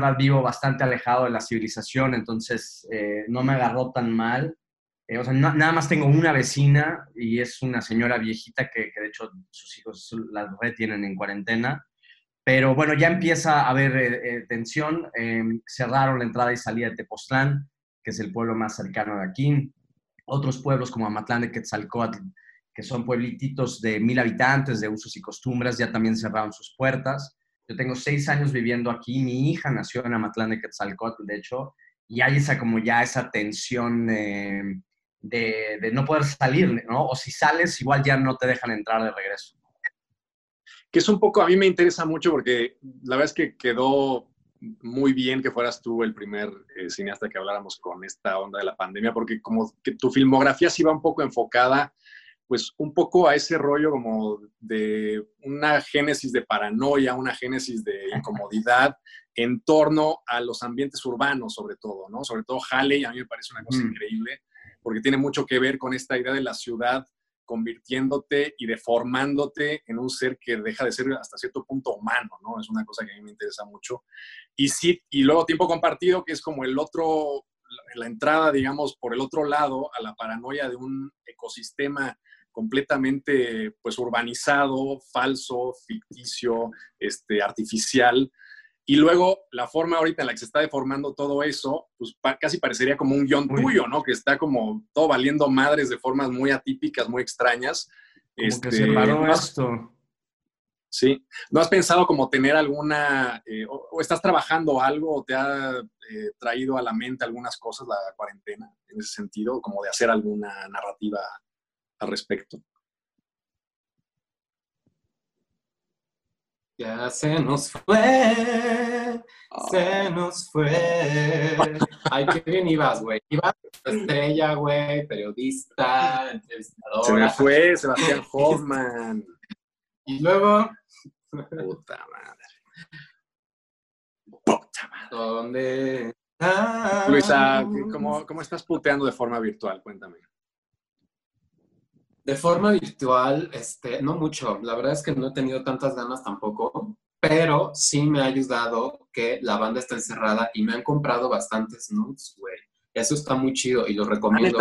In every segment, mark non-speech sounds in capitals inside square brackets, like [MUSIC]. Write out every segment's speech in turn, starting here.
verdad vivo bastante alejado de la civilización, entonces eh, no me agarró tan mal. Eh, o sea, nada más tengo una vecina y es una señora viejita que, que de hecho sus hijos la retienen en cuarentena. Pero bueno, ya empieza a haber eh, tensión. Em, cerraron la entrada y salida de Tepoztlán, que es el pueblo más cercano de aquí. Otros pueblos como Amatlán de Quetzalcóatl, que son pueblititos de mil habitantes, de usos y costumbres, ya también cerraron sus puertas. Yo tengo seis años viviendo aquí. Mi hija nació en Amatlán de Quetzalcóatl, de hecho, y hay esa como ya esa tensión em, de, de, no poder salir, ¿no? O si sales, igual ya no te dejan entrar de regreso. Que es un poco, a mí me interesa mucho porque la verdad es que quedó muy bien que fueras tú el primer eh, cineasta que habláramos con esta onda de la pandemia, porque como que tu filmografía sí va un poco enfocada, pues un poco a ese rollo como de una génesis de paranoia, una génesis de incomodidad en torno a los ambientes urbanos, sobre todo, ¿no? Sobre todo Halley, a mí me parece una cosa mm. increíble porque tiene mucho que ver con esta idea de la ciudad convirtiéndote y deformándote en un ser que deja de ser hasta cierto punto humano, ¿no? Es una cosa que a mí me interesa mucho. Y sí, y luego tiempo compartido, que es como el otro, la entrada, digamos, por el otro lado a la paranoia de un ecosistema completamente, pues, urbanizado, falso, ficticio, este, artificial, y luego la forma ahorita en la que se está deformando todo eso, pues casi parecería como un guion tuyo, ¿no? Que está como todo valiendo madres de formas muy atípicas, muy extrañas. Como este, que se paró esto. Sí. ¿No has pensado como tener alguna, eh, o, estás trabajando algo, o te ha eh, traído a la mente algunas cosas la cuarentena en ese sentido, como de hacer alguna narrativa al respecto? Ya se nos fue, se nos fue. Ay, qué bien ibas, güey. Ibas estrella, güey, periodista, entrevistadora. Se me fue Sebastián [LAUGHS] Hoffman. y luego... Puta madre. Puta madre. ¿Dónde? Luisa, ¿cómo, ¿cómo estás puteando de forma virtual? Cuéntame. De forma virtual, este, no mucho. La verdad es que no he tenido tantas ganas tampoco, pero sí me ha ayudado que la banda está encerrada y me han comprado bastantes nudes, güey. Eso está muy chido y lo recomiendo.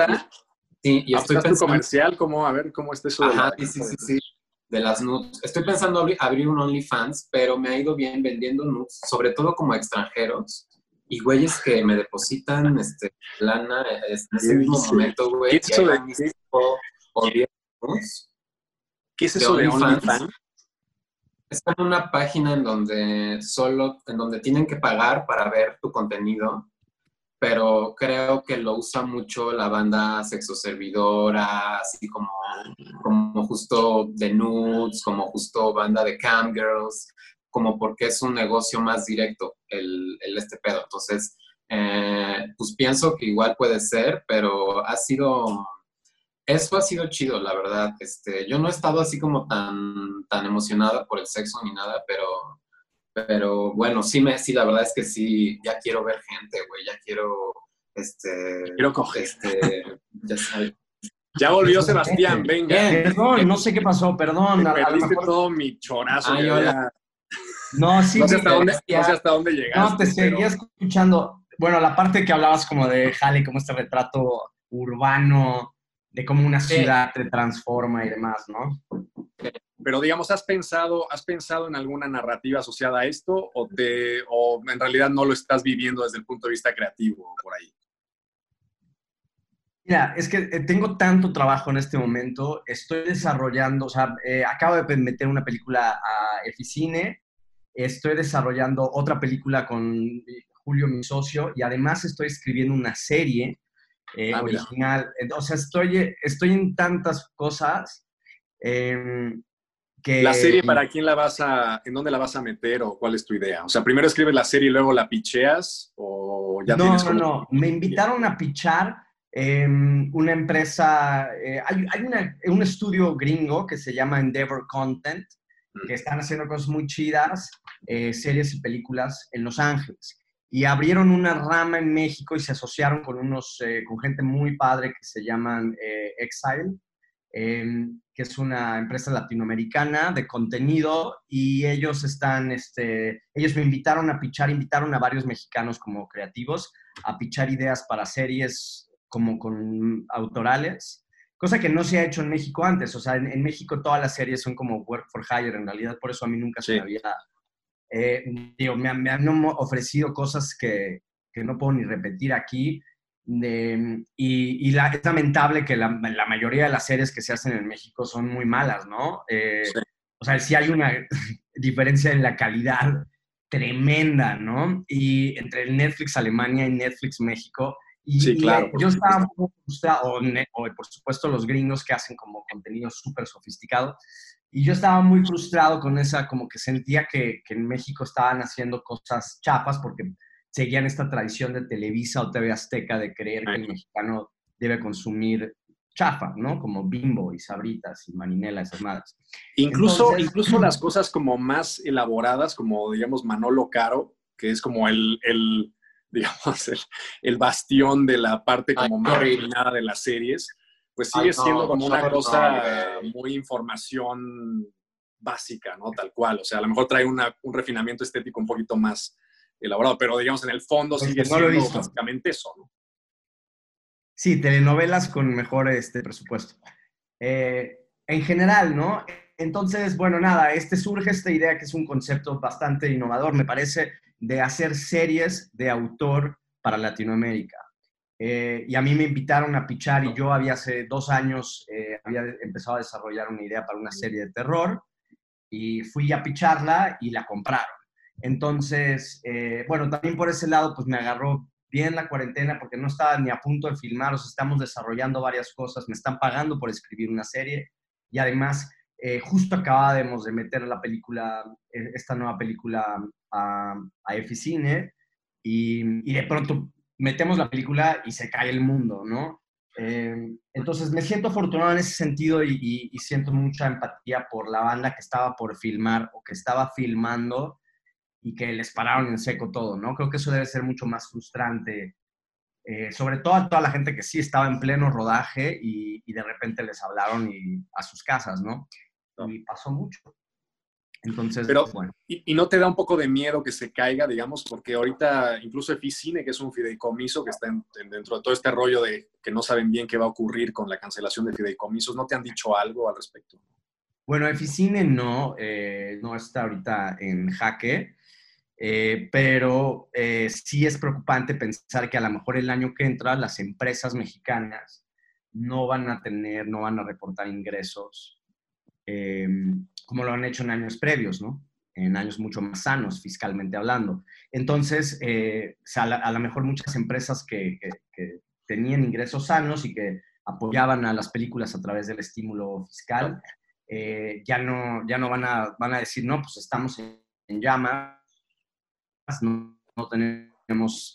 Sí, y estoy pensando... comercial? ¿Cómo, a ver, cómo está eso? Ajá, sí, sí, sí, sí, de las nudes. Estoy pensando abrir un OnlyFans, pero me ha ido bien vendiendo nudes, sobre todo como extranjeros. Y güeyes que me depositan este, lana en ese mismo momento, güey. ¿Qué de ¿Qué es eso de OnlyFans? Es como una página en donde solo, en donde tienen que pagar para ver tu contenido, pero creo que lo usa mucho la banda sexoservidora, así como, como justo de nudes, como justo banda de cam girls, como porque es un negocio más directo el, el este pedo. Entonces, eh, pues pienso que igual puede ser, pero ha sido eso ha sido chido, la verdad. Este, yo no he estado así como tan, tan emocionada por el sexo ni nada, pero, pero bueno, sí, me, sí, la verdad es que sí, ya quiero ver gente, güey, ya quiero, este... Quiero coger. Este, ya Ya volvió Sebastián, venga. Perdón, no sé qué pasó, perdón. Me perdiste todo mi chorazo. No, sí. No sé, hasta dónde, no sé hasta dónde llegaste. No, te seguía escuchando. Bueno, la parte que hablabas como de Jale, como este retrato urbano, de cómo una ciudad te transforma y demás, ¿no? Pero digamos, ¿has pensado, ¿has pensado en alguna narrativa asociada a esto o, te, o en realidad no lo estás viviendo desde el punto de vista creativo por ahí? Mira, es que eh, tengo tanto trabajo en este momento, estoy desarrollando, o sea, eh, acabo de meter una película a Eficine, estoy desarrollando otra película con Julio, mi socio, y además estoy escribiendo una serie eh, ah, original. O sea, estoy, estoy en tantas cosas em, que... ¿La serie para quién la vas a, en dónde la vas a meter o cuál es tu idea? O sea, primero escribes la serie y luego la picheas o ya no, tienes como... No, no, me invitaron a pichar em, una empresa, eh, hay, hay un estudio gringo que se llama Endeavor Content, que mm. están haciendo cosas muy chidas, eh, series y películas en Los Ángeles y abrieron una rama en México y se asociaron con unos, eh, con gente muy padre que se llaman eh, Exile. em, que es una empresa latinoamericana de contenido y ellos están, este, ellos me invitaron a pichar, invitaron a varios mexicanos como creativos a pichar ideas para series como con autorales, cosa que no se ha hecho en México antes. O sea, en, México todas las series son como work for hire, en realidad por eso a mí nunca se me había... Eh, digo, me, me, han ofrecido cosas que, que no puedo ni repetir aquí. y, la, es lamentable que la, la, mayoría de las series que se hacen en México son muy malas, ¿no? Eh, o sea, sí hay una [LAUGHS] diferencia en la calidad tremenda, ¿no? Y entre el Netflix Alemania y Netflix México. Y, sí, claro. yo estaba muy frustrado, o, por supuesto los gringos que hacen como contenido súper sofisticado. Y yo estaba muy frustrado con esa, como que sentía que, que en México estaban haciendo cosas chapas porque seguían esta tradición de Televisa o TV Azteca de creer que el mexicano debe consumir chafa, ¿no? Como bimbo y sabritas y marinela, esas madres. Incluso, incluso las cosas como más elaboradas, como digamos Manolo Caro, que es como el, el digamos, el, bastión de la parte como más refinada de las series, pues sigue siendo como una cosa muy información básica, ¿no? Tal cual. O sea, a lo mejor trae una, un refinamiento estético un poquito más elaborado, pero digamos en el fondo sigue no siendo básicamente eso, ¿no? Sí, telenovelas con mejor este, presupuesto. Eh, en general, ¿no? Entonces, bueno, nada, este surge esta idea que es un concepto bastante innovador, me parece, de hacer series de autor para Latinoamérica. Eh, y a mí me invitaron a pichar y yo había hace dos años, eh, había empezado a desarrollar una idea para una serie de terror y fui a picharla y la compraron. Entonces, eh, bueno, también por ese lado, pues me agarró bien la cuarentena porque no estaba ni a punto de filmar, o estamos desarrollando varias cosas, me están pagando por escribir una serie y además justo acabábamos de meter la película, esta nueva película a, a Eficine y, y de pronto metemos la película y se cae el mundo, ¿no? entonces me siento afortunado en ese sentido y, y, siento mucha empatía por la banda que estaba por filmar o que estaba filmando y que les pararon en seco todo, ¿no? Creo que eso debe ser mucho más frustrante, eh, sobre todo a toda la gente que sí estaba en pleno rodaje y, de repente les hablaron y, a sus casas, ¿no? Y pasó mucho. Entonces, Pero, bueno. Y, no te da un poco de miedo que se caiga, digamos? Porque ahorita incluso Eficine, que es un fideicomiso que está dentro de todo este rollo de que no saben bien qué va a ocurrir con la cancelación de fideicomisos, ¿no te han dicho algo al respecto? Bueno, Eficine no, eh, no está ahorita en jaque. Eh, pero eh, sí es preocupante pensar que a lo mejor el año que entra las empresas mexicanas no van a tener, no van a reportar ingresos eh, como lo han hecho en años previos, ¿no? En años mucho más sanos, fiscalmente hablando. Entonces, a, lo mejor muchas empresas que, tenían ingresos sanos y que apoyaban a las películas a través del estímulo fiscal, ya, no, ya no van a, van a decir, no, pues estamos en, en llama, no, tenemos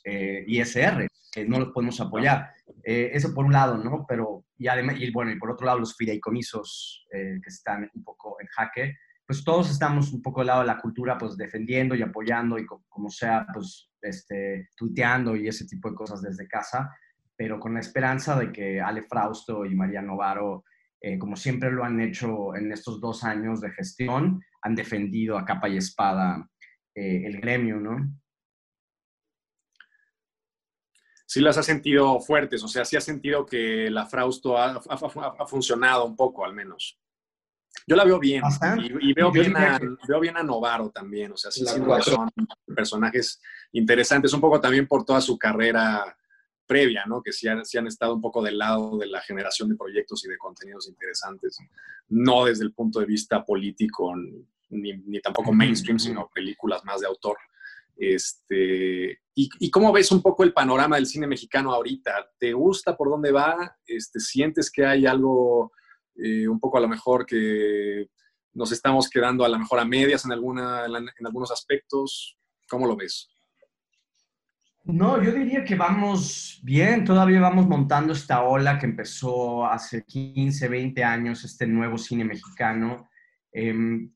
eh, ISR, no los podemos apoyar. Eh, eso por un lado, ¿no? Pero, y, además, y bueno, y por otro lado, los fideicomisos eh, que están un poco en jaque, pues todos estamos un poco al lado de la cultura, pues defendiendo y apoyando y como sea, pues este, tuiteando y ese tipo de cosas desde casa, pero con la esperanza de que Ale Frausto y María Novaro, como siempre lo han hecho en estos dos años de gestión, han defendido a capa y espada eh, el gremio, ¿no? Sí las ha sentido fuertes, o sea, sí ha sentido que la Frausto ha, funcionado un poco, al menos. Yo la veo bien y, veo, bien a, veo bien a Novaro también, o sea, sí son personajes interesantes, un poco también por toda su carrera previa, ¿no? Que sí han, sí han, estado un poco del lado de la generación de proyectos y de contenidos interesantes, no desde el punto de vista político ni, tampoco mainstream, sino películas más de autor. Este, y, cómo ves un poco el panorama del cine mexicano ahorita? ¿Te gusta por dónde va? Este, ¿Sientes que hay algo eh, un poco a lo mejor que nos estamos quedando a lo mejor a medias en, alguna, en algunos aspectos? ¿Cómo lo ves? No, yo diría que vamos bien, todavía vamos montando esta ola que empezó hace 15, 20 años, este nuevo cine mexicano. Em,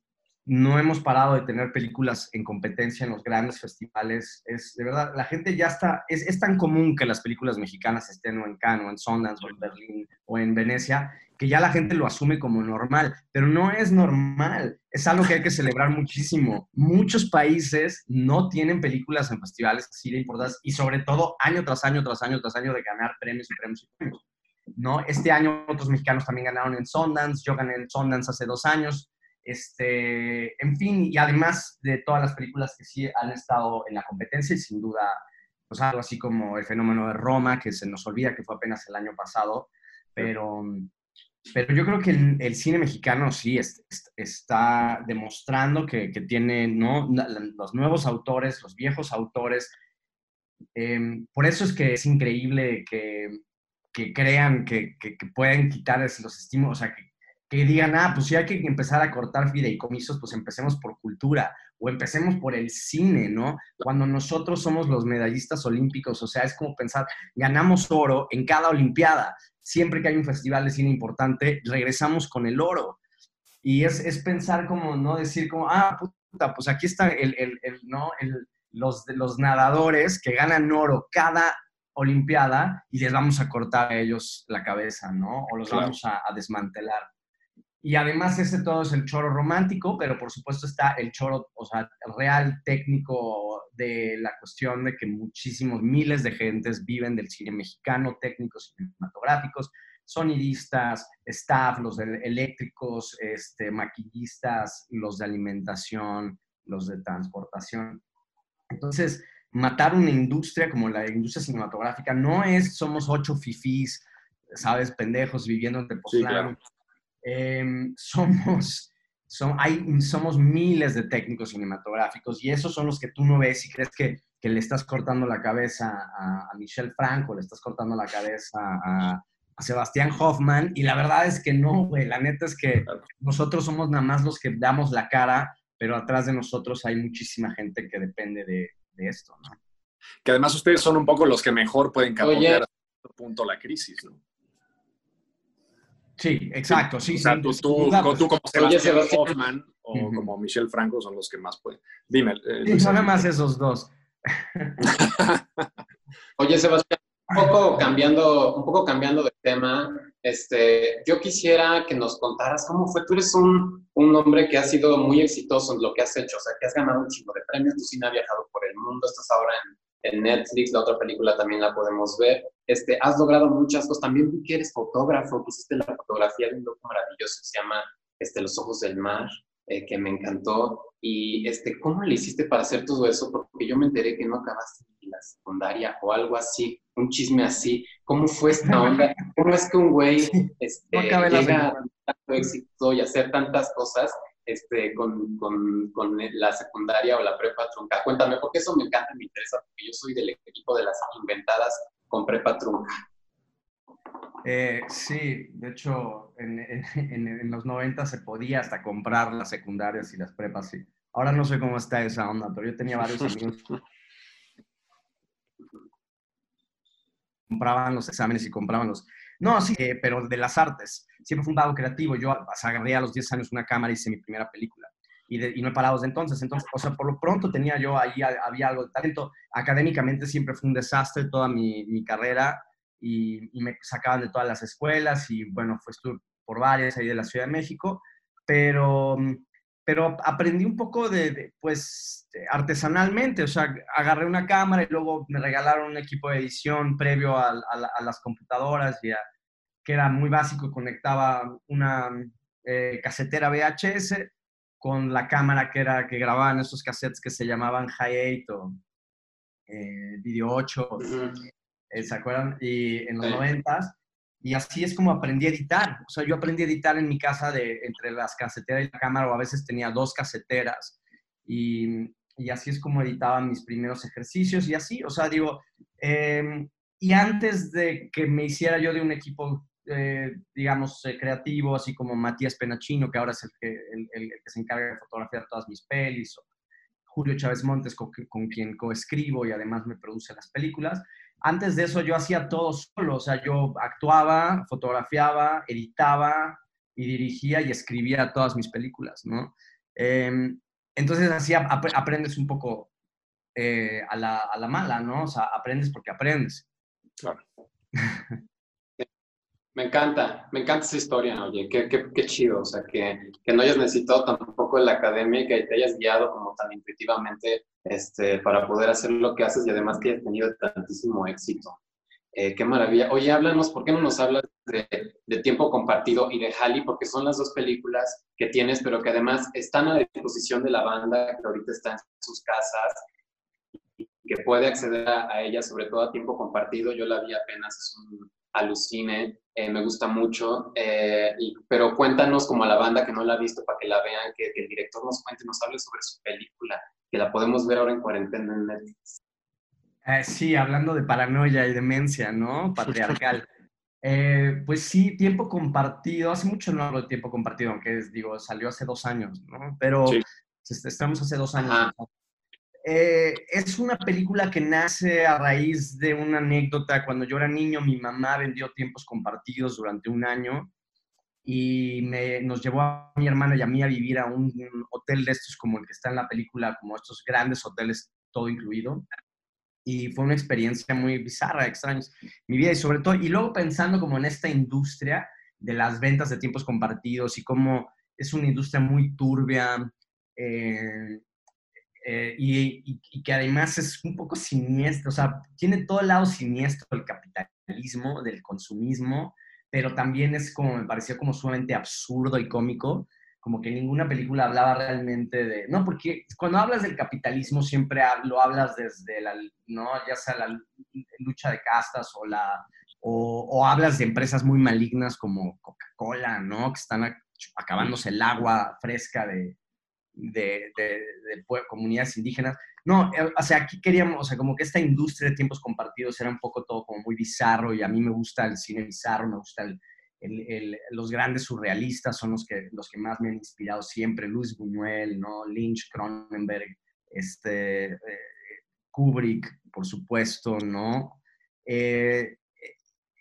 no hemos parado de tener películas en competencia en los grandes festivales. Es de verdad, la gente ya está, es, es tan común que las películas mexicanas estén o en Cannes, o en Sundance, o en Berlín, o en Venecia, que ya la gente lo asume como normal, pero no es normal. Es algo que hay que celebrar muchísimo. Muchos países no tienen películas en festivales así de importantes y sobre todo año tras año, tras año, tras año de ganar premios y premios y premios. ¿no? Este año otros mexicanos también ganaron en Sundance, yo gané en Sundance hace dos años. Este, en fin, y además de todas las películas que sí han estado en la competencia y sin duda, pues algo así como el fenómeno de Roma, que se nos olvida que fue apenas el año pasado, pero, pero yo creo que el, cine mexicano sí está demostrando que, que, tiene ¿no? los nuevos autores, los viejos autores. Em, por eso es que es increíble que, que crean que, que, pueden quitarles los estímulos, o sea, que, que digan, ah, pues si hay que empezar a cortar fideicomisos, pues empecemos por cultura o empecemos por el cine, ¿no? Cuando nosotros somos los medallistas olímpicos, o sea, es como pensar, ganamos oro en cada Olimpiada. Siempre que hay un festival de cine importante, regresamos con el oro. Y es, es pensar como, no decir como, ah, puta, pues aquí está el, el, el ¿no? El, los, los nadadores que ganan oro cada Olimpiada y les vamos a cortar a ellos la cabeza, ¿no? O los vamos a, a desmantelar. Y además ese todo es el choro romántico, pero por supuesto está el choro, o sea, real técnico de la cuestión de que muchísimos miles de gentes viven del cine mexicano, técnicos cinematográficos, sonidistas, staff, los eléctricos, este, maquillistas, los de alimentación, los de transportación. Entonces, matar una industria como la industria cinematográfica no es somos ocho fifís, sabes, pendejos viviendo en Tepoztlán. Em, [LAUGHS] somos, son, hay, somos miles de técnicos cinematográficos y esos son los que tú no ves y crees que, que le estás cortando la cabeza a, a Michel Franco, le estás cortando la cabeza a, a Sebastián Hoffman y la verdad es que no, güey, la neta es que nosotros somos nada más los que damos la cara, pero atrás de nosotros hay muchísima gente que depende de, de esto, ¿no? Que además ustedes son un poco los que mejor pueden capotear a cierto punto la crisis, ¿no? Sí, exacto, sí. O sea, tú, tú, tú, como Sebastián Hoffman o como Michelle Franco son los que más pueden. Dime. Eh, sí, son más esos dos. [LAUGHS] Oye, Sebastián, un poco cambiando, un poco cambiando de tema, este, yo quisiera que nos contaras cómo fue. Tú eres un, un, hombre que ha sido muy exitoso en lo que has hecho, o sea, que has ganado un chingo de premios, tu cine ha viajado por el mundo, estás ahora en en Netflix, la otra película también la podemos ver. Este, has logrado muchas cosas. También tú que eres fotógrafo, que hiciste la fotografía de un loco maravilloso que se llama este, Los Ojos del Mar, eh, que me encantó. Y este, ¿cómo le hiciste para hacer todo eso? Porque yo me enteré que no acabaste la secundaria o algo así, un chisme así. ¿Cómo fue esta [LAUGHS] onda? ¿Cómo es que un güey este, llega a tanto éxito y hacer tantas cosas este, con, con, con, la secundaria o la prepa trunca. Cuéntame, porque eso me encanta, me interesa, porque yo soy del equipo de las inventadas con prepa trunca. Eh, sí, de hecho, en, en, en, los 90 se podía hasta comprar las secundarias y las prepas, sí. Ahora no sé cómo está esa onda, pero yo tenía varios amigos [LAUGHS] compraban los exámenes y compraban los... No, sí, eh, pero de las artes. Siempre fue un lado creativo. Yo agarré a los 10 años una cámara y hice mi primera película. Y, y, no he parado desde entonces. Entonces, o sea, por lo pronto tenía yo ahí, había algo de talento. Académicamente siempre fue un desastre toda mi, carrera y, me sacaban de todas las escuelas y bueno, fue estuve por varias ahí de la Ciudad de México, pero pero aprendí un poco de, pues, artesanalmente, o sea, agarré una cámara y luego me regalaron un equipo de edición previo a, a, las computadoras, y que era muy básico, conectaba una eh, casetera VHS con la cámara que, era, que grababan esos cassettes que se llamaban Hi8 o eh, Video 8, eh, ¿se acuerdan? Y en los noventas. Y así es como aprendí a editar. O sea, yo aprendí a editar en mi casa de, entre las caseteras y la cámara, o a veces tenía dos caseteras. Y, y así es como editaba mis primeros ejercicios. Y así, o sea, digo, eh, y antes de que me hiciera yo de un equipo, eh, digamos, eh, creativo, así como Matías Penachino, que ahora es el que, el, el que se encarga de fotografiar todas mis pelis, o Julio Chávez Montes, con, con quien coescribo y además me produce las películas, antes de eso yo hacía todo solo, o sea, yo actuaba, fotografiaba, editaba y dirigía y escribía todas mis películas, ¿no? Em, entonces así aprendes un poco eh, a, la, a, la, mala, ¿no? O sea, aprendes porque aprendes. Claro. Me encanta, me encanta esa historia, oye, qué, qué, qué chido, o sea, que, que, no hayas necesitado tampoco la academia y que te hayas guiado como tan intuitivamente este, para poder hacer lo que haces y además que hayas tenido tantísimo éxito. Eh, qué maravilla. Oye, háblanos, ¿por qué no nos hablas de, de, Tiempo Compartido y de Halley? Porque son las dos películas que tienes, pero que además están a disposición de la banda que ahorita está en sus casas y que puede acceder a, a ellas, sobre todo a Tiempo Compartido. Yo la vi apenas, es un alucine, eh, me gusta mucho, eh, pero cuéntanos como a la banda que no la ha visto para que la vean, que, el director nos cuente, nos hable sobre su película, que la podemos ver ahora en cuarentena en Netflix. Eh, sí, hablando de paranoia y demencia, ¿no? Patriarcal. [LAUGHS] pues sí, tiempo compartido, hace mucho no hablo de tiempo compartido, aunque digo, salió hace dos años, ¿no? Pero estamos hace dos años. Eh, es una película que nace a raíz de una anécdota. Cuando yo era niño, mi mamá vendió tiempos compartidos durante un año y me, nos llevó a mi hermano y a mí a vivir a un hotel de estos como el que está en la película, como estos grandes hoteles, todo incluido. Y fue una experiencia muy bizarra, extraña, mi vida y sobre todo, y luego pensando como en esta industria de las ventas de tiempos compartidos y cómo es una industria muy turbia, eh, eh, y, que además es un poco siniestro, o sea, tiene todo el lado siniestro del capitalismo, del consumismo, pero también es como, me pareció como sumamente absurdo y cómico, como que ninguna película hablaba realmente de, no, porque cuando hablas del capitalismo siempre lo hablas desde la, no, ya sea la lucha de castas o la, o, hablas de empresas muy malignas como Coca-Cola, ¿no? Que están acabándose el agua fresca de, de, comunidades indígenas. No, eh, o sea, aquí queríamos, o sea, como que esta industria de tiempos compartidos era un poco todo como muy bizarro y a mí me gusta el cine bizarro, me gusta el, el, los grandes surrealistas, son los que, los que más me han inspirado siempre, Luis Buñuel, ¿no? Lynch, Cronenberg, este, eh, Kubrick, por supuesto, ¿no? Eh,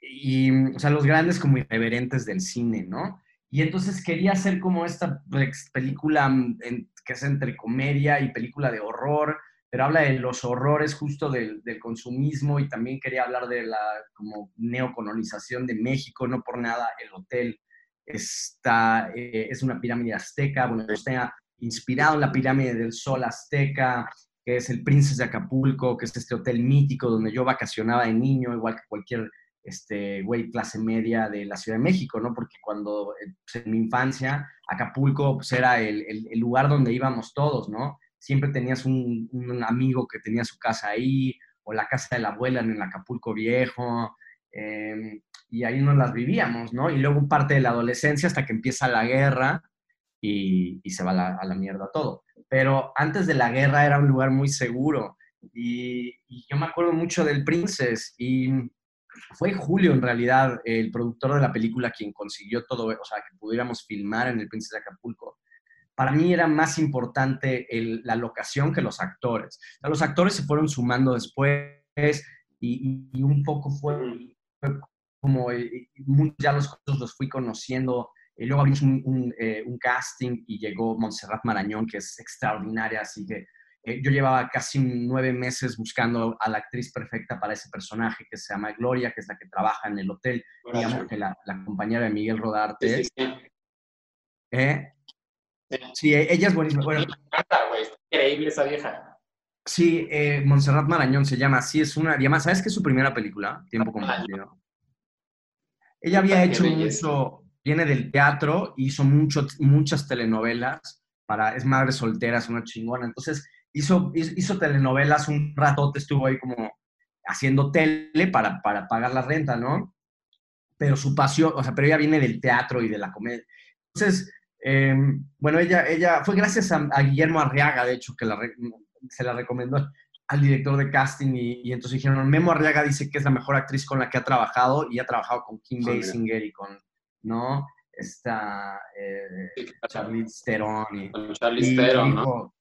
y, o sea, los grandes como irreverentes del cine, ¿no? Y entonces quería hacer como esta película mm, que es entre comedia y película de horror, pero habla de los horrores justo del, consumismo y también quería hablar de la como neocolonización de México, no por nada el hotel está, eh, es una pirámide azteca, bueno, está inspirado en la pirámide del sol azteca, que es el Princes de Acapulco, que es este hotel mítico donde yo vacacionaba de niño, igual que cualquier este, güey, clase media de la Ciudad de México, ¿no? Porque cuando, eh, pues, en mi infancia, Acapulco, pues era el, el, lugar donde íbamos todos, ¿no? Siempre tenías un, amigo que tenía su casa ahí, o la casa de la abuela en el Acapulco Viejo, em, y ahí nos las vivíamos, ¿no? Y luego parte de la adolescencia hasta que empieza la guerra y, se va a la, mierda todo. Pero antes de la guerra era un lugar muy seguro. Y, y yo me acuerdo mucho del Princess y fue Julio en realidad el productor de la película quien consiguió todo, o sea, que pudiéramos filmar en el Príncipe de Acapulco. Para mí era más importante la locación que los actores. los actores se fueron sumando después y, un poco fue, como eh, ya los, los fui conociendo. Y luego abrimos un, eh, un casting y llegó Montserrat Marañón, que es extraordinaria, así que eh, yo llevaba casi nueve meses buscando a la actriz perfecta para ese personaje que se llama Gloria, que es la que trabaja en el hotel, digamos que la, compañera de Miguel Rodarte. Sí, sí, ¿Eh? Sí. ella es buenísima. Bueno, increíble esa vieja. Sí, eh, Montserrat Marañón se llama, sí, es una, y además, ¿sabes qué es su primera película? Tiempo compartido. Ella había hecho mucho, viene del teatro, hizo mucho, muchas telenovelas, para, es madre soltera, es una chingona, entonces hizo, hizo telenovelas un ratote, estuvo ahí como haciendo tele para, para pagar la renta, ¿no? Pero su pasión, o sea, pero ella viene del teatro y de la comedia. Entonces, em, bueno, ella, ella fue gracias a, Guillermo Arriaga, de hecho, que se la recomendó al director de casting y, entonces dijeron, Memo Arriaga dice que es la mejor actriz con la que ha trabajado y ha trabajado con Kim Basinger y con, ¿no? Esta eh, Charlize Theron. Y, Charlize Theron, ¿no?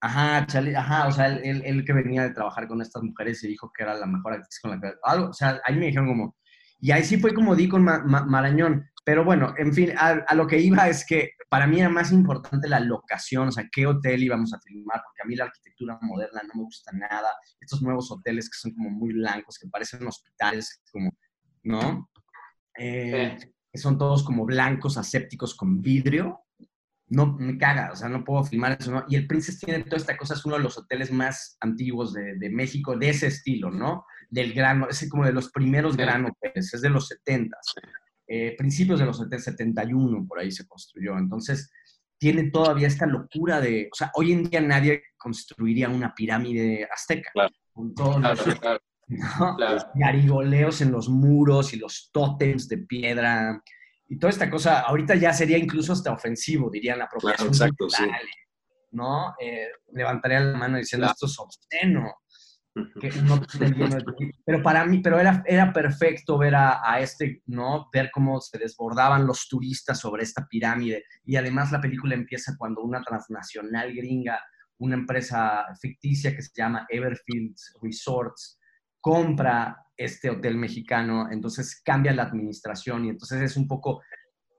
Ajá, Charlie, ajá, o sea, él, que venía de trabajar con estas mujeres y dijo que era la mejor actriz con la que... Algo, o sea, ahí me dijeron como... Y ahí sí fue como di con Marañón. Pero bueno, en fin, a, lo que iba es que para mí era más importante la locación, o sea, qué hotel íbamos a filmar, porque a mí la arquitectura moderna no me gusta nada. Estos nuevos hoteles que son como muy blancos, que parecen hospitales, como, ¿no? Eh, que son todos como blancos, asépticos, con vidrio. No, me caga, o sea, no puedo filmar eso, ¿no? Y el Princess tiene toda esta cosa, es uno de los hoteles más antiguos de, de México, de ese estilo, ¿no? Del gran, es como de los primeros gran hoteles, es de los 70 eh, principios de los 71 por ahí se construyó. Entonces, tiene todavía esta locura de, o sea, hoy en día nadie construiría una pirámide azteca. Con todos los garigoleos [LAUGHS] en los muros y los tótems de piedra y toda esta cosa. Ahorita ya sería incluso hasta ofensivo, dirían la apropiación exacto, ¿no? Eh, levantaría la mano diciendo esto es obsceno [LAUGHS] pero para mí, pero era, era perfecto ver a, este, ¿no? Ver cómo se desbordaban los turistas sobre esta pirámide. Y además la película empieza cuando una transnacional gringa, una empresa ficticia que se llama Everfields Resorts, compra este hotel mexicano, entonces cambia la administración y entonces es un poco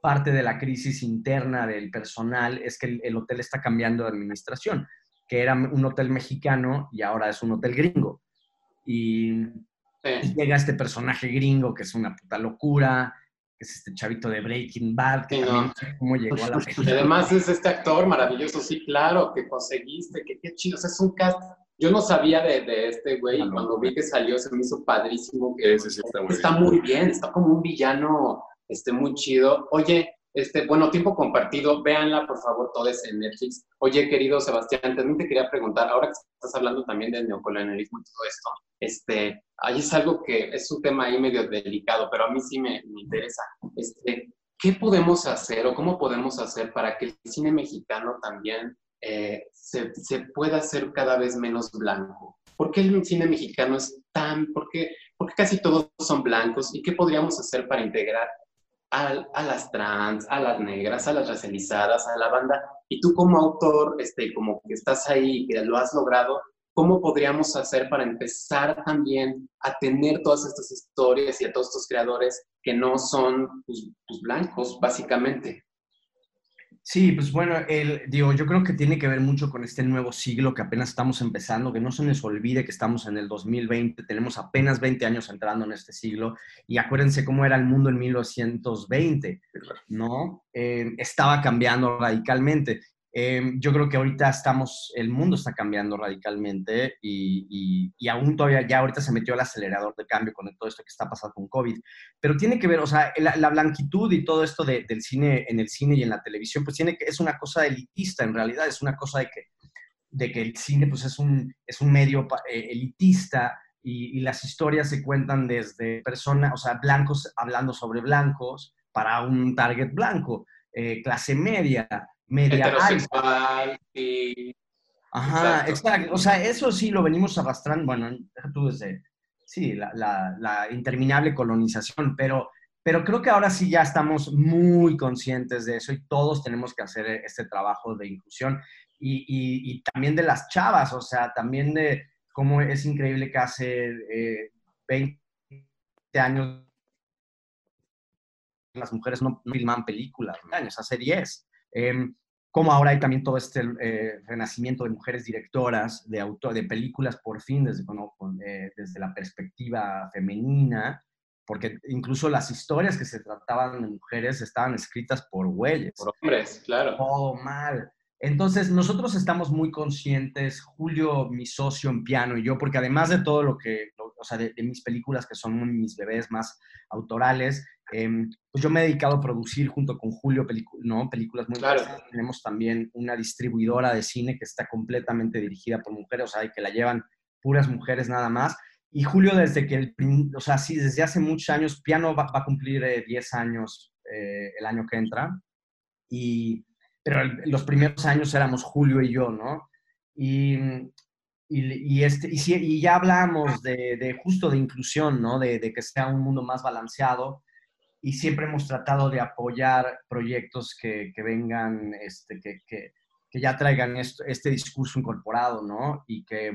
parte de la crisis interna del personal, es que el hotel está cambiando de administración que era un hotel mexicano y ahora es un hotel gringo. Y, llega este personaje gringo que es una puta locura, que es este chavito de Breaking Bad, que también no. sé cómo llegó a la película. Además es este actor maravilloso, sí, claro, que conseguiste, que qué chido, o sea, es un cast. Yo no sabía de, de este güey y cuando vi que salió se me hizo padrísimo. Que sí, está, muy, está bien. muy bien, está como un villano este, muy chido. Oye, este, bueno, tiempo compartido, véanla por favor todos en Netflix. Oye, querido Sebastián, también te quería preguntar, ahora que estás hablando también del neocolonialismo y todo esto, este, ahí es algo que es un tema ahí medio delicado, pero a mí sí me, interesa. Este, ¿Qué podemos hacer o cómo podemos hacer para que el cine mexicano también eh, se, se, pueda hacer cada vez menos blanco? ¿Por qué el cine mexicano es tan, por qué, por qué casi todos son blancos y qué podríamos hacer para integrar a, las trans, a las negras, a las racializadas, a la banda. Y tú como autor, este, como que estás ahí, que lo has logrado, ¿cómo podríamos hacer para empezar también a tener todas estas historias y a todos estos creadores que no son pues, pues blancos, básicamente? Sí, pues bueno, el, digo, yo creo que tiene que ver mucho con este nuevo siglo que apenas estamos empezando, que no se nos olvide que estamos en el 2020, tenemos apenas 20 años entrando en este siglo, y acuérdense cómo era el mundo en 1920, ¿no? Eh, estaba cambiando radicalmente. Em, yo creo que ahorita estamos, el mundo está cambiando radicalmente y, y, aún todavía, ya ahorita se metió el acelerador de cambio con todo esto que está pasando con COVID. Pero tiene que ver, o sea, la, blanquitud y todo esto del cine, en el cine y en la televisión, pues tiene que, es una cosa elitista en realidad, es una cosa de que, de que el cine pues es un, es un medio eh, elitista y, las historias se cuentan desde personas, o sea, blancos hablando sobre blancos para un target blanco, eh, clase media media heterosexual y... Ajá, exacto. O sea, eso sí lo venimos arrastrando, bueno, tú desde, sí, la, la, interminable colonización, pero, pero creo que ahora sí ya estamos muy conscientes de eso y todos tenemos que hacer este trabajo de inclusión y, y, también de las chavas, o sea, también de cómo es increíble que hace eh, 20 años las mujeres no, no filman películas, años, hace 10. Em, como ahora hay también todo este eh, renacimiento de mujeres directoras de, autor, de películas por fin desde, eh, desde la perspectiva femenina, porque incluso las historias que se trataban de mujeres estaban escritas por güeyes. Por hombres, claro. Todo mal. Entonces, nosotros estamos muy conscientes, Julio, mi socio en piano y yo, porque además de todo lo que, o sea, de, mis películas que son mis bebés más autorales, em, pues yo me he dedicado a producir junto con Julio ¿no? películas muy claro. Tenemos también una distribuidora de cine que está completamente dirigida por mujeres, o sea, que la llevan puras mujeres nada más. Y Julio, desde que, el, o sea, sí, desde hace muchos años, Piano va, a cumplir 10 eh, años eh, el año que entra. Y pero los primeros años éramos Julio y yo, ¿no? Y, y, este, y, y ya hablamos de, de, justo de inclusión, ¿no? De, de, que sea un mundo más balanceado y siempre hemos tratado de apoyar proyectos que, que vengan, este, que, que, que, ya traigan este discurso incorporado, ¿no? Y que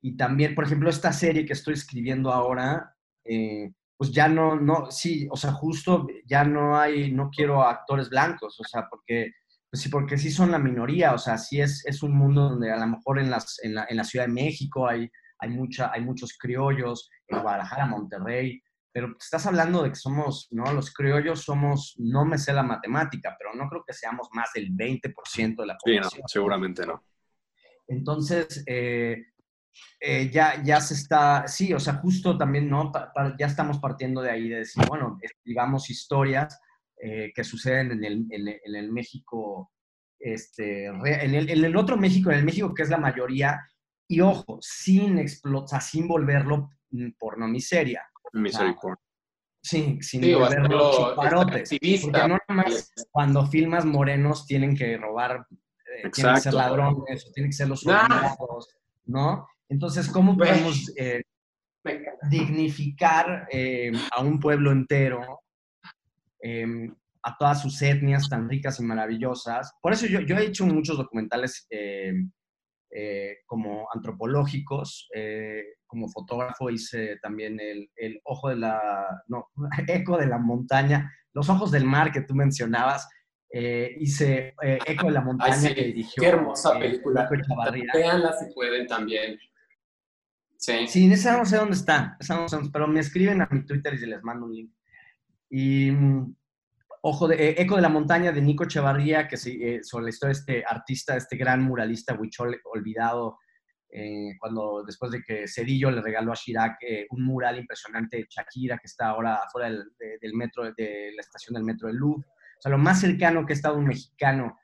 y también, por ejemplo, esta serie que estoy escribiendo ahora, eh, pues ya no, no, sí, o sea, justo ya no hay, no quiero actores blancos, o sea, porque, pues sí, porque sí son la minoría, o sea, sí es, es un mundo donde a lo mejor en, las, en, la, en la Ciudad de México hay, hay, mucha, hay muchos criollos, en Guadalajara, Monterrey, pero estás hablando de que somos, ¿no? Los criollos somos, no me sé la matemática, pero no creo que seamos más del 20% de la población. Sí, no, seguramente no. Entonces, eh, eh, ya, ya se está, sí, o sea, justo también, ¿no? ya estamos partiendo de ahí, de decir, bueno, digamos historias eh, que suceden en el, en, el, México, este, en el, en el otro México, en el México que es la mayoría, y ojo, sin explotar, sin volverlo porno miseria. Miseria Sí, sin volverlo chiparotes. Porque no nada más cuando filmas morenos tienen que robar, eh, tienen que ser ladrones, tienen que ser los soldados, ¿no? Entonces, ¿cómo podemos eh, dignificar eh, a un pueblo entero, a todas sus etnias tan ricas y maravillosas? Por eso yo, yo he hecho muchos documentales eh, como antropológicos, como fotógrafo hice también el, el, ojo de la, no, [LAUGHS] eco de la montaña, los ojos del mar que tú mencionabas. hice Eco de la [LAUGHS] Montaña que dirigió. Qué hermosa película. Veanla si pueden también. Sí. Sí, esa no sé dónde está, pero me escriben a mi Twitter y se les mando un link. Y mm, Ojo de, eh, Eco de la Montaña de Nico Chevarría, que eh, sobre la historia de este artista, este gran muralista Huichol olvidado, eh, cuando después de que Cedillo le regaló a Chirac un mural impresionante de Shakira, que está ahora afuera del, metro, de la estación del metro del Louvre. O sea, lo más cercano que ha estado un mexicano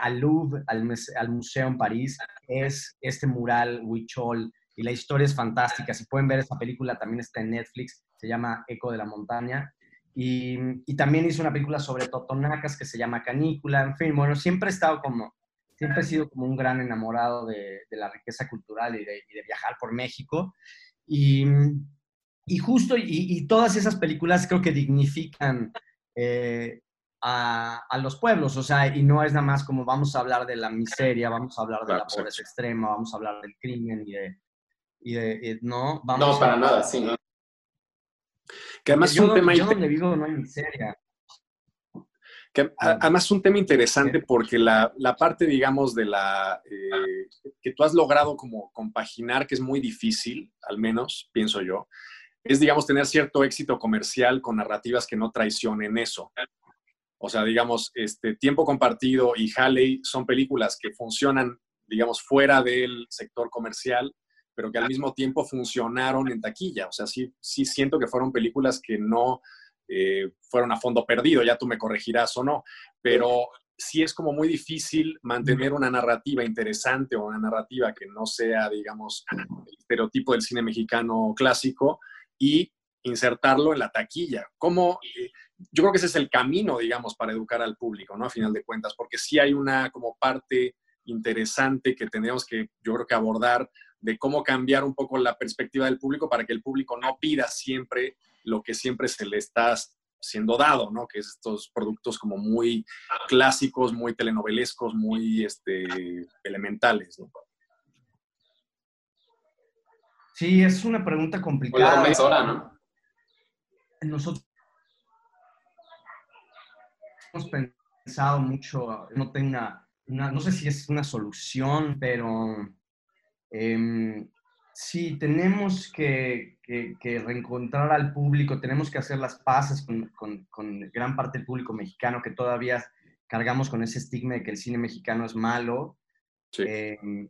al Louvre, al, al, museo en París, es este mural Huichol y la historia es fantástica. Si pueden ver esa película, también está en Netflix, se llama Eco de la Montaña. Y, y también hizo una película sobre totonacas que se llama Canícula, en fin, bueno, siempre he estado como, siempre he sido como un gran enamorado de, de la riqueza cultural y de, y de, viajar por México. Y, y justo, y, todas esas películas creo que dignifican eh, a, a, los pueblos, o sea, y no es nada más como vamos a hablar de la miseria, vamos a hablar de la pobreza extrema, vamos a hablar del crimen y de, y, de, no, vamos No, para nada, sí. Que además es un tema... Yo donde vivo no hay miseria. Que además es un tema interesante porque la, la parte, digamos, de la... Eh, que tú has logrado como compaginar, que es muy difícil, al menos, pienso yo, es, digamos, tener cierto éxito comercial con narrativas que no traicionen eso. O sea, digamos, este, Tiempo Compartido y Halley son películas que funcionan, digamos, fuera del sector comercial, pero que al mismo tiempo funcionaron en taquilla. O sea, sí, sí siento que fueron películas que no eh, fueron a fondo perdido, ya tú me corregirás o no, pero sí es como muy difícil mantener una narrativa interesante o una narrativa que no sea, digamos, el estereotipo del cine mexicano clásico y insertarlo en la taquilla. ¿Cómo? Eh, yo creo que ese es el camino, digamos, para educar al público, ¿no? A final de cuentas, porque sí hay una como parte interesante que tenemos que, yo creo que abordar de cómo cambiar un poco la perspectiva del público para que el público no pida siempre lo que siempre se le está siendo dado, ¿no? Que es estos productos como muy clásicos, muy telenovelescos, muy este, elementales, ¿no? Sí, es una pregunta complicada. Hora, ¿no? Nosotros hemos pensado mucho, no tengo una, no sé si es una solución, pero eh, sí, tenemos que, reencontrar al público, tenemos que hacer las paces con, gran parte del público mexicano que todavía cargamos con ese estigma de que el cine mexicano es malo. Em,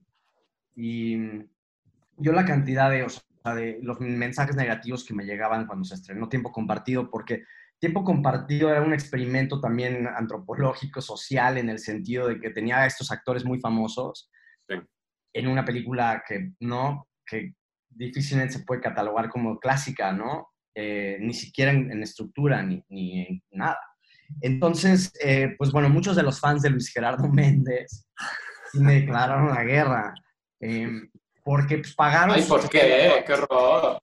y yo la cantidad de, de los mensajes negativos que me llegaban cuando se estrenó Tiempo Compartido, porque Tiempo Compartido era un experimento también antropológico, social, en el sentido de que tenía estos actores muy famosos. En una película que no, que difícilmente se puede catalogar como clásica, ¿no? Eh, ni siquiera en, estructura ni, ni, en nada. Entonces, eh, pues bueno, muchos de los fans de Luis Gerardo [LAUGHS] Méndez me declararon la guerra. Em, porque pues pagaron... Ay, ¿por qué? ¡Qué horror!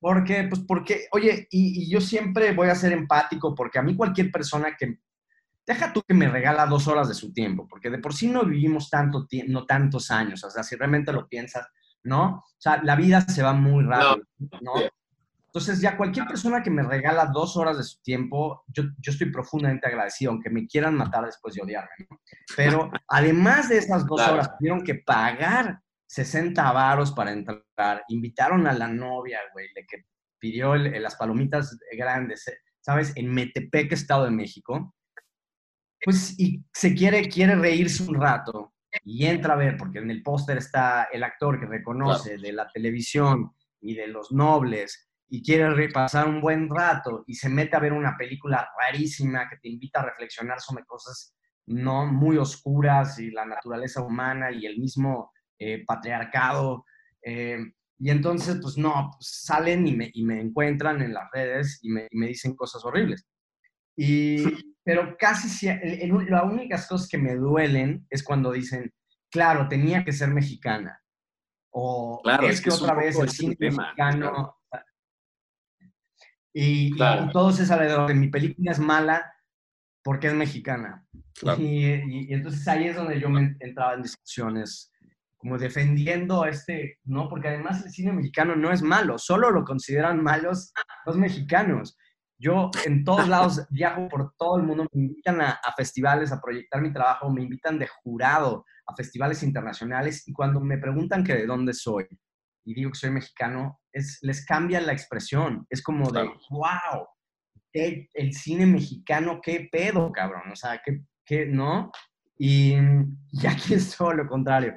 Porque, pues porque, oye, y, y, yo siempre voy a ser empático porque a mí cualquier persona que deja tú que me regala dos horas de su tiempo, porque de por sí no vivimos tanto no tantos años, o sea, si realmente lo piensas, ¿no? O sea, la vida se va muy rápido, ¿no? Entonces ya cualquier persona que me regala dos horas de su tiempo, yo, yo estoy profundamente agradecido, aunque me quieran matar después de odiarme. ¿no? Pero [LAUGHS] además de esas dos Claro. horas, tuvieron que pagar 60 varos para entrar. Invitaron a la novia, güey, de que pidió el- las palomitas grandes, ¿sabes? En Metepec, Estado de México. Pues, y se quiere, quiere reírse un rato y entra a ver, porque en el póster está el actor que reconoce de la televisión y de los nobles y quiere re- pasar un buen rato y se mete a ver una película rarísima que te invita a reflexionar sobre cosas no muy oscuras y la naturaleza humana y el mismo eh, patriarcado. eh, y entonces, pues no, pues, salen y me, y me encuentran en las redes y me, y me dicen cosas horribles. Y, pero casi si, el- el- las únicas cosas que me duelen es cuando dicen, claro, tenía que ser mexicana. O Claro, es que es otra vez el cine tema, mexicano. Y, y- Claro. y todos es alrededor de mi película es mala porque es mexicana. Claro. Y, y- y entonces ahí es donde yo me entraba en discusiones, como defendiendo este, ¿no? Porque además el cine mexicano no es malo, solo lo consideran malos los mexicanos. Yo en todos lados viajo por todo el mundo, me invitan a, a festivales a proyectar mi trabajo, me invitan de jurado a festivales internacionales y cuando me preguntan que de dónde soy y digo que soy mexicano, es, les cambia la expresión. Es como de, Claro. wow, ¿qué- el cine mexicano, qué pedo, cabrón. O sea, ¿qué, qué no? Y, y aquí es todo lo contrario.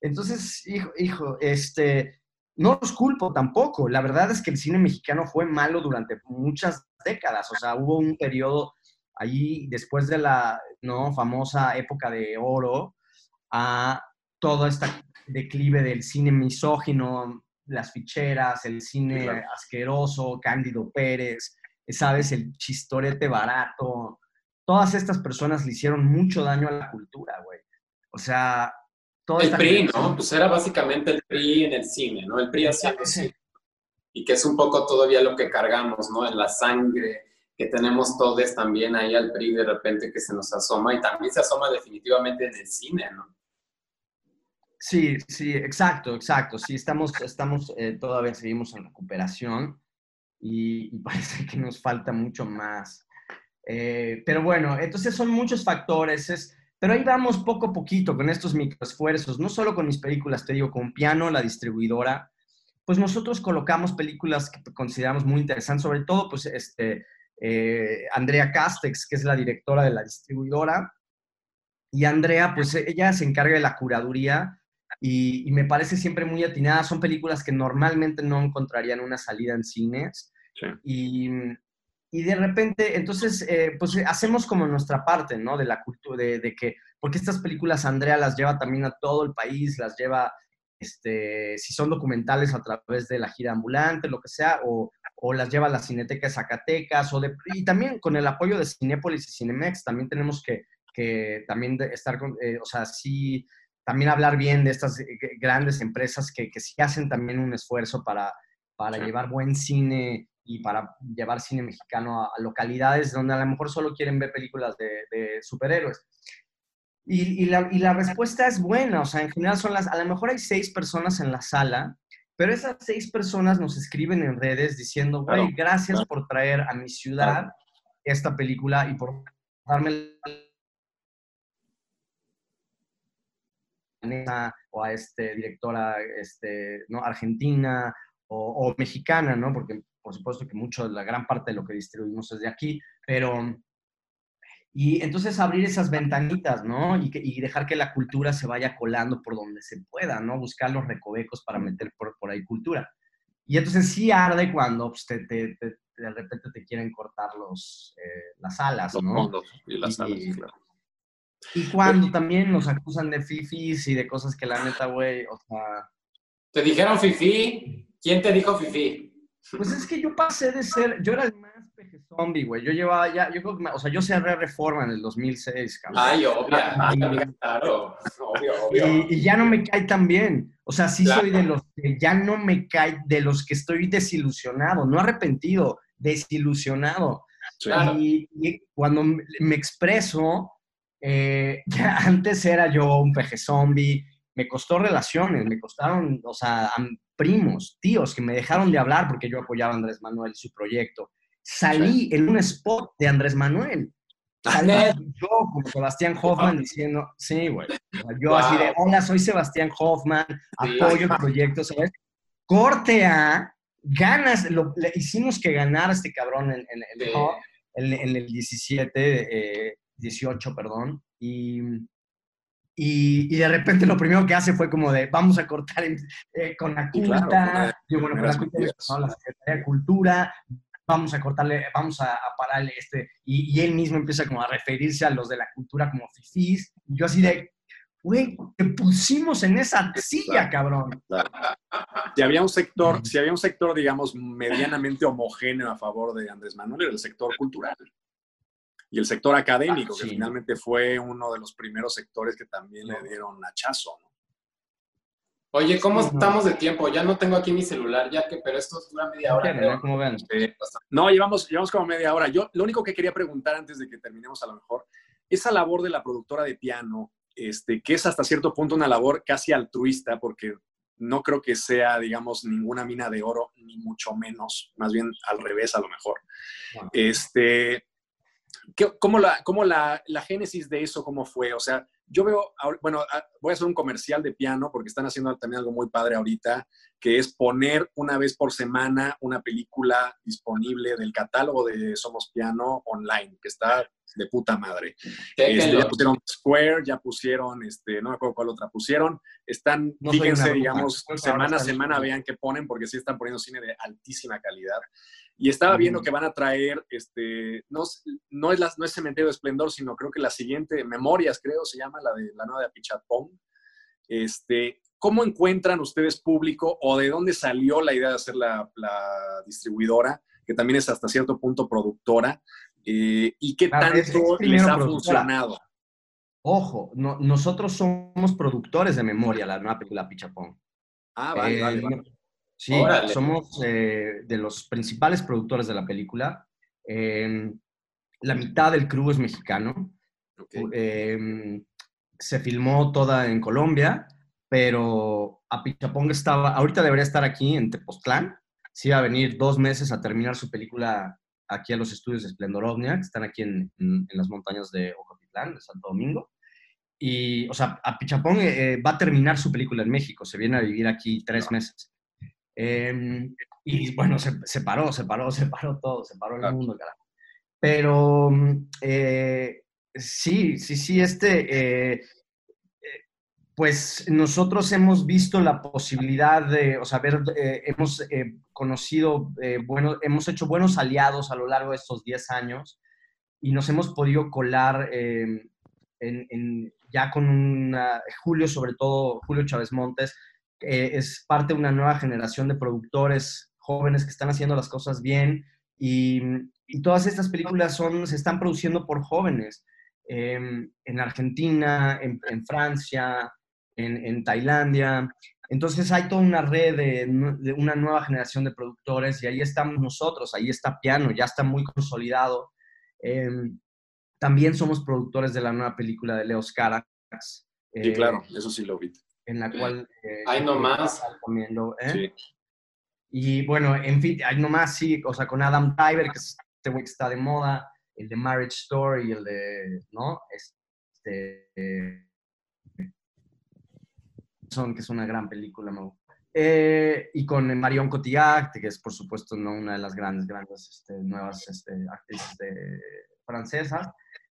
Entonces, hijo, hijo, este, no los culpo tampoco. La verdad es que el cine mexicano fue malo durante muchas décadas. O sea, hubo un periodo ahí, después de la ¿no? famosa época de oro, a todo este declive del cine misógino, las ficheras, el cine Claro. asqueroso, Cándido Pérez, ¿sabes? El chistorete barato. Todas estas personas le hicieron mucho daño a la cultura, güey. O sea, toda El esta PRI, generación- ¿no? Pues era básicamente el PRI en el cine, ¿no? El PRI haciendo Sí. Y que es un poco todavía lo que cargamos, ¿no? En la sangre, que tenemos todos también ahí al PRI de repente que se nos asoma y también se asoma definitivamente en el cine, ¿no? Sí, sí, exacto, exacto. Sí, estamos, estamos eh, todavía seguimos en recuperación y, y [LAUGHS] parece que nos falta mucho más. Eh, pero bueno, entonces son muchos factores, es, pero ahí vamos poco a poquito con estos microesfuerzos, no solo con mis películas, te digo, con Piano, la distribuidora, pues nosotros colocamos películas que consideramos muy interesantes, sobre todo, pues, este, eh, Andrea Castex, que es la directora de la distribuidora, y Andrea, pues ella se encarga de la curaduría y, y me parece siempre muy atinada. Son películas que normalmente no encontrarían una salida en cines. Sí. Y, y de repente, entonces, eh, pues hacemos como nuestra parte, ¿no? De la cultura, de, de que, porque estas películas Andrea las lleva también a todo el país, las lleva, este, si son documentales a través de la gira ambulante, lo que sea, o, o las lleva a la Cineteca de Zacatecas, o de, y también con el apoyo de Cinépolis y Cinemex, también tenemos que, que también de estar con, eh, o sea, sí, también hablar bien de estas eh, grandes empresas que, que sí hacen también un esfuerzo para, para Sí. llevar buen cine y para llevar cine mexicano a, a localidades donde a lo mejor solo quieren ver películas de, de superhéroes. Y, y, la, y la respuesta es buena, o sea, en general son las, a lo mejor hay seis personas en la sala, pero esas seis personas nos escriben en redes diciendo, güey, Claro, gracias claro. por traer a mi ciudad esta película y por darme la o a este directora este, ¿no? argentina o, o mexicana, ¿no? Porque por supuesto que mucho, la gran parte de lo que distribuimos es de aquí, pero... Y entonces abrir esas ventanitas, ¿no? Y, y dejar que la cultura se vaya colando por donde se pueda, ¿no? Buscar los recovecos para meter por, por ahí cultura. Y entonces sí arde cuando pues, te, te, te, de repente te quieren cortar los, eh, las alas, Los ¿no? fondos y las Y- salas, claro. Y cuando también nos acusan de fifis y de cosas que la neta, güey, o sea... ¿Te dijeron Fifi? ¿Quién te dijo Fifi? Pues es que yo pasé de ser, yo era el más peje zombie, güey. Yo llevaba ya, yo creo que, o sea, yo cerré Reforma en el 2006, cabrón. Ay, Ah, ay, claro, obvio, obvio. Y, y ya no me cae tan bien. O sea, sí Claro. soy de los que ya no me cae, de los que estoy desilusionado, no arrepentido, desilusionado. Claro. Y, y cuando me me expreso, eh, [LAUGHS] ya antes era yo un peje zombie, me costó relaciones, me costaron, o sea, primos, tíos que me dejaron de hablar porque yo apoyaba a Andrés Manuel y su proyecto. Salí en un spot de Andrés Manuel. Salí yo como Sebastián Hoffman diciendo, sí, güey. Yo así de, hola, soy Sebastián Hoffman, apoyo el proyecto, ¿sabes? Corte a, ganas, lo, le hicimos que ganar a este cabrón en, en, el 17, 18, eh, perdón, y y, de repente lo primero que hace fue como de, vamos a cortar eh, con la culta, bueno, con la, la Secretaría de Cultura, vamos a cortarle, vamos a, pararle este, y, él mismo empieza como a referirse a los de la cultura como fifís, y yo así de, güey, te pusimos en esa silla, cabrón. Si había un sector, si había un sector, digamos, medianamente homogéneo a favor de Andrés Manuel, era el sector cultural y el sector académico, que finalmente fue uno de los primeros sectores que también le dieron hachazo. ¿no? Oye, ¿cómo estamos de tiempo? Ya no tengo aquí mi celular, ya que, pero esto es una media hora. ¿Cómo ven? no, llevamos, llevamos como media hora. Yo lo único que quería preguntar antes de que terminemos a lo mejor, esa labor de la productora de piano, este, que es hasta cierto punto una labor casi altruista, porque no creo que sea, digamos, ninguna mina de oro, ni mucho menos, más bien al revés a lo mejor. Este, ¿Cómo, la, cómo la, la, génesis de eso, cómo fue? O sea, yo veo, bueno, ah, voy a hacer un comercial de piano porque están haciendo también algo muy padre ahorita, que es poner una vez por semana una película disponible del catálogo de Somos Piano online, que está de puta madre. Este, ya pusieron Square, ya pusieron, este, no me acuerdo cuál otra pusieron. Están, fíjense, digamos, semana a semana vean qué ponen, porque sí están poniendo cine de altísima calidad. Y estaba viendo que van a traer, este, no, no, es la, no es Cementerio de Esplendor, sino creo que la siguiente, Memorias, creo, se llama, la de la nueva de Apichatpong. Este, ¿Cómo encuentran ustedes público o de dónde salió la idea de hacer la, distribuidora, que también es hasta cierto punto productora? Eh, ¿Y qué tanto les ha funcionado? Ojo, nosotros somos productores de memoria, la nueva película Pichapón. Ah, vale, vale, vale. Sí, somos eh, de los principales productores de la película. Em, la mitad del crew es mexicano. Em, se filmó toda en Colombia, pero Apichapong estaba, ahorita debería estar aquí en Tepoztlán. Sí iba a venir dos meses a terminar su película aquí a los estudios de Splendor que están aquí en, las montañas de Ocotitlán, de Santo Domingo. Y, o sea, Apichapong eh, eh, va a terminar su película en México, se viene a vivir aquí tres meses. Em, y bueno, se, se, paró, se paró, [LAUGHS] se paró todo, se paró el mundo, carajo. Pero eh, sí, sí, sí, este, eh, pues nosotros hemos visto la posibilidad de, o sea, ver, eh, hemos conocido, bueno, hemos hecho buenos aliados a lo largo de estos 10 años y nos hemos podido colar em, en, en, ya con una, Julio, sobre todo, Julio Chávez Montes, es parte de una nueva generación de productores jóvenes que están haciendo las cosas bien y, todas estas películas son, se están produciendo por jóvenes em, en Argentina, en, Francia, en, Tailandia. Entonces hay toda una red de, una nueva generación de productores y ahí estamos nosotros, ahí está Piano, ya está muy consolidado. Em, también somos productores de la nueva película de Leo Carax. sí, claro, eh, eso sí lo vi en la cual... Eh, nomás. ¿eh? Y bueno, en fin, hay nomás, sí, o sea, con Adam Driver, que es este güey que está de moda, el de Marriage Story, el de, ¿no? Este... son, que es una gran película, ¿no? Eh, y con Marion Cotillard, que es por supuesto ¿no? una de las grandes, grandes este, nuevas este, actrices de, francesas.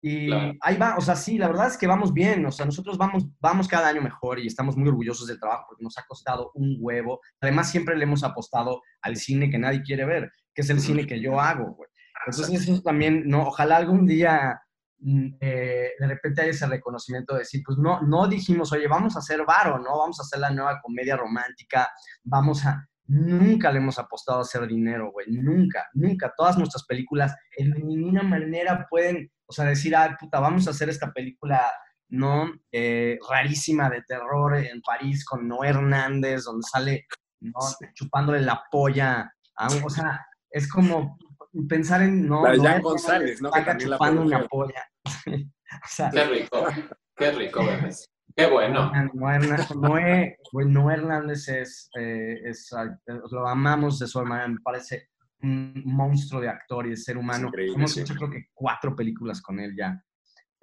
Y ahí va, o sea, sí, la verdad es que vamos bien, o sea, nosotros vamos, vamos cada año mejor y estamos muy orgullosos del trabajo porque nos ha costado un huevo. Además, siempre le hemos apostado al cine que nadie quiere ver, que es el cine que yo hago, güey. Entonces, eso también, no, ojalá algún día mm, eh, de repente haya ese reconocimiento de decir, pues no, no dijimos, oye, vamos a hacer varo, ¿no? Vamos a hacer la nueva comedia romántica, vamos a... Nunca le hemos apostado a hacer dinero, güey, nunca, nunca. Todas nuestras películas en ninguna manera pueden o sea, decir, ah, puta, vamos a hacer esta película, ¿no? Eh, rarísima de terror en París con Noé Hernández, donde sale, ¿no? Chupándole la polla. o sea, es como pensar en, ¿no? La González, ¿no? Que chupando una polla. [LAUGHS] o sea, qué rico, qué rico, Qué bueno. Noé, Noé, Hernández es, eh, es, lo amamos de su hermana, me parece un monstruo de actor y de ser humano. Hemos hecho creo que cuatro películas con él ya.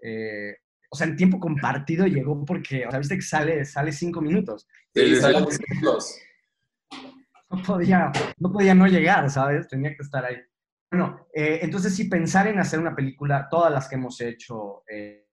Eh, o sea, en tiempo compartido llegó porque, o sea, viste que sale, sale cinco minutos. Sí, sale minutos. No podía, no podía no llegar, ¿sabes? Tenía que estar ahí. Bueno, eh, entonces sí, pensar en hacer una película, todas las que hemos hecho, eh,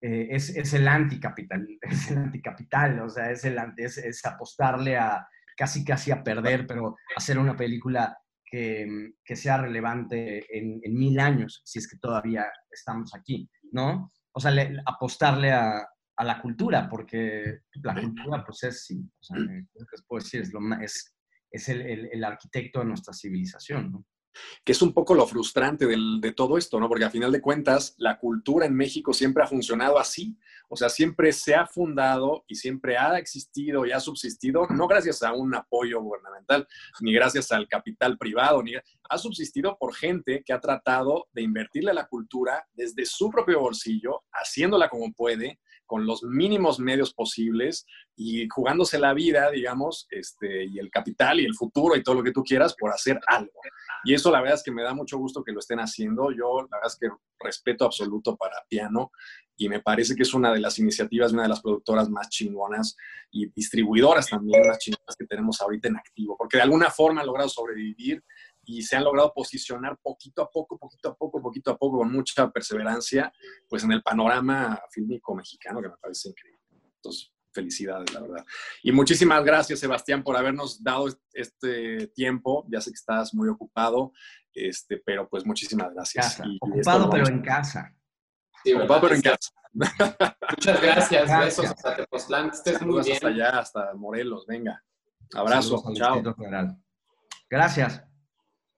es, es, el anticapital, [LAUGHS] es el anticapital, o sea, es, el, es, es apostarle a casi casi a perder, pero hacer una película que, que sea relevante en, en, mil años, si es que todavía estamos aquí, ¿no? o sea, apostarle a, a, la cultura, porque la cultura, pues es, sí, o sea, [CLEARS THROAT] puedo decir, es, lo, es, es el, el, el, arquitecto de nuestra civilización, ¿no? Que es un poco lo frustrante de todo esto, ¿no? Porque a final de cuentas, la cultura en México siempre ha funcionado así. O sea, siempre se ha fundado y siempre ha existido y ha subsistido, no gracias a un apoyo gubernamental, ni gracias al capital privado, ni ha subsistido por gente que ha tratado de invertirle a la cultura desde su propio bolsillo, haciéndola como puede, con los mínimos medios posibles y jugándose la vida, digamos, este, y el capital y el futuro y todo lo que tú quieras por hacer algo. Y eso la verdad es que me da mucho gusto que lo estén haciendo. Yo la verdad es que respeto absoluto para Piano y me parece que es una de las iniciativas, una de las productoras más chingonas y distribuidoras también más chingonas que tenemos ahorita en activo, porque de alguna forma han logrado sobrevivir y se han logrado posicionar poquito a poco, poquito a poco, poquito a poco, con mucha perseverancia, pues en el panorama fílmico mexicano, que me parece increíble. Entonces, felicidades, la verdad. Y muchísimas gracias, Sebastián, por habernos dado este tiempo. Ya sé que estás muy ocupado, este, pero pues muchísimas gracias. ocupado, pero en casa. Sí, ocupado, pero en casa. [LAUGHS] Muchas gracias. gracias. Besos hasta Tepoztlán. Estés muy bien. Hasta allá, hasta Morelos. Venga. Abrazo. Chao. Gracias.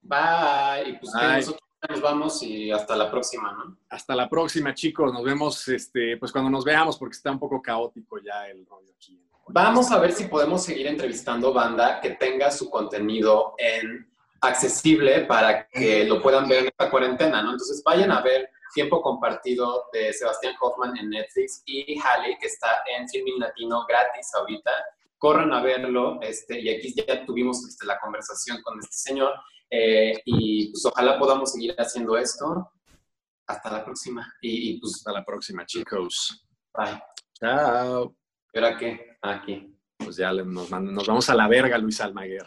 Bye. Y pues nosotros nos vamos y hasta la próxima, ¿no? Hasta la próxima, chicos. Nos vemos, este, pues cuando nos veamos, porque está un poco caótico ya el rollo aquí. Vamos a ver si podemos seguir entrevistando banda que tenga su contenido en accesible para que lo puedan ver en esta cuarentena, ¿no? Entonces vayan a ver Tiempo Compartido de Sebastián Hoffman en Netflix y Halle, que está en Filming Latino gratis ahorita. Corran a verlo, este, y aquí ya tuvimos este, la conversación con este señor. Eh, y pues ojalá podamos seguir haciendo esto. Hasta la próxima. Y, pues hasta la próxima, chicos. Bye. Chao. ¿Y ahora qué? Aquí. Pues ya nos, nos vamos a la verga, Luis Almaguer.